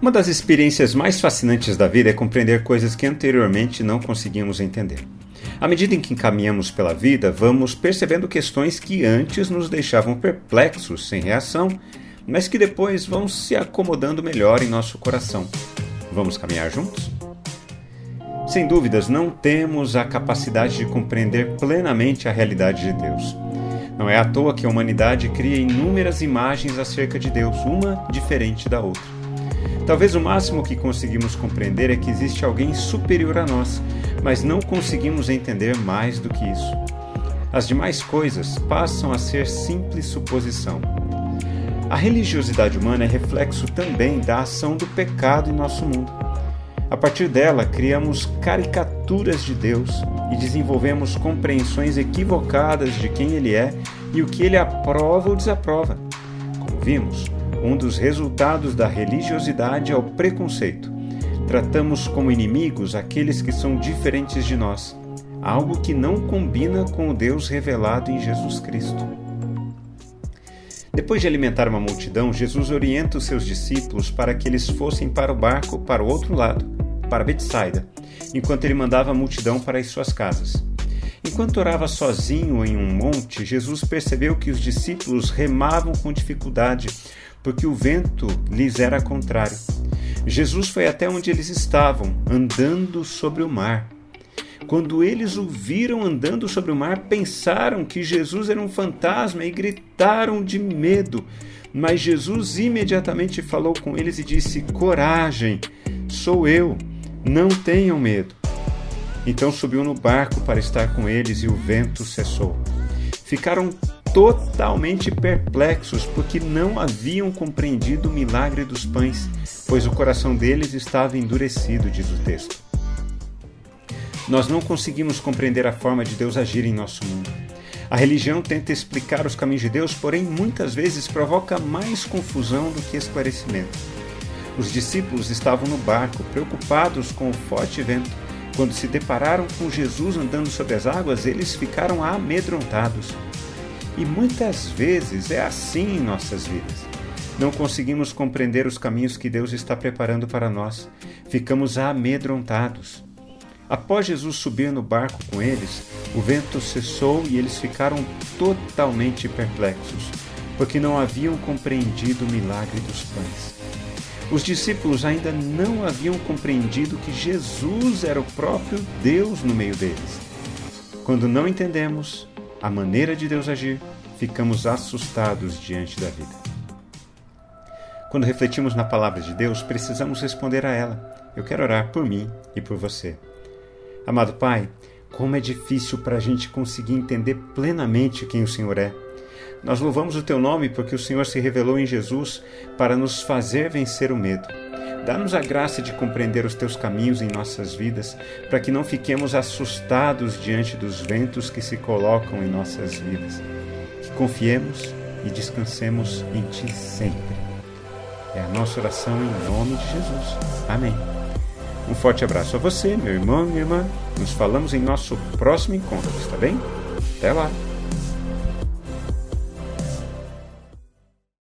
Uma das experiências mais fascinantes da vida é compreender coisas que anteriormente não conseguíamos entender. À medida em que caminhamos pela vida, vamos percebendo questões que antes nos deixavam perplexos, sem reação, mas que depois vão se acomodando melhor em nosso coração. Vamos caminhar juntos? Sem dúvidas, não temos a capacidade de compreender plenamente a realidade de Deus. Não é à toa que a humanidade cria inúmeras imagens acerca de Deus, uma diferente da outra. Talvez o máximo que conseguimos compreender é que existe alguém superior a nós, mas não conseguimos entender mais do que isso. As demais coisas passam a ser simples suposição. A religiosidade humana é reflexo também da ação do pecado em nosso mundo. A partir dela, criamos caricaturas de Deus e desenvolvemos compreensões equivocadas de quem Ele é e o que Ele aprova ou desaprova. Como vimos, um dos resultados da religiosidade é o preconceito. Tratamos como inimigos aqueles que são diferentes de nós, algo que não combina com o Deus revelado em Jesus Cristo. Depois de alimentar uma multidão, Jesus orienta os seus discípulos para que eles fossem para o barco para o outro lado, para Betsaida, enquanto ele mandava a multidão para as suas casas. Enquanto orava sozinho em um monte, Jesus percebeu que os discípulos remavam com dificuldade, porque o vento lhes era contrário. Jesus foi até onde eles estavam, andando sobre o mar. Quando eles o viram andando sobre o mar, pensaram que Jesus era um fantasma e gritaram de medo. Mas Jesus imediatamente falou com eles e disse: Coragem, sou eu, não tenham medo. Então subiu no barco para estar com eles e o vento cessou. Ficaram totalmente perplexos porque não haviam compreendido o milagre dos pães, pois o coração deles estava endurecido, diz o texto. Nós não conseguimos compreender a forma de Deus agir em nosso mundo. A religião tenta explicar os caminhos de Deus, porém muitas vezes provoca mais confusão do que esclarecimento. Os discípulos estavam no barco, preocupados com o forte vento. Quando se depararam com Jesus andando sobre as águas, eles ficaram amedrontados. E muitas vezes é assim em nossas vidas. Não conseguimos compreender os caminhos que Deus está preparando para nós. Ficamos amedrontados. Após Jesus subir no barco com eles, o vento cessou e eles ficaram totalmente perplexos, porque não haviam compreendido o milagre dos pães. Os discípulos ainda não haviam compreendido que Jesus era o próprio Deus no meio deles. Quando não entendemos, a maneira de Deus agir, ficamos assustados diante da vida. Quando refletimos na palavra de Deus, precisamos responder a ela. Eu quero orar por mim e por você. Amado Pai, como é difícil para a gente conseguir entender plenamente quem o Senhor é. Nós louvamos o Teu nome porque o Senhor se revelou em Jesus para nos fazer vencer o medo. Dá-nos a graça de compreender os teus caminhos em nossas vidas, para que não fiquemos assustados diante dos ventos que se colocam em nossas vidas. Que confiemos e descansemos em ti sempre. É a nossa oração em nome de Jesus. Amém. Um forte abraço a você, meu irmão minha irmã. Nos falamos em nosso próximo encontro, está bem? Até lá!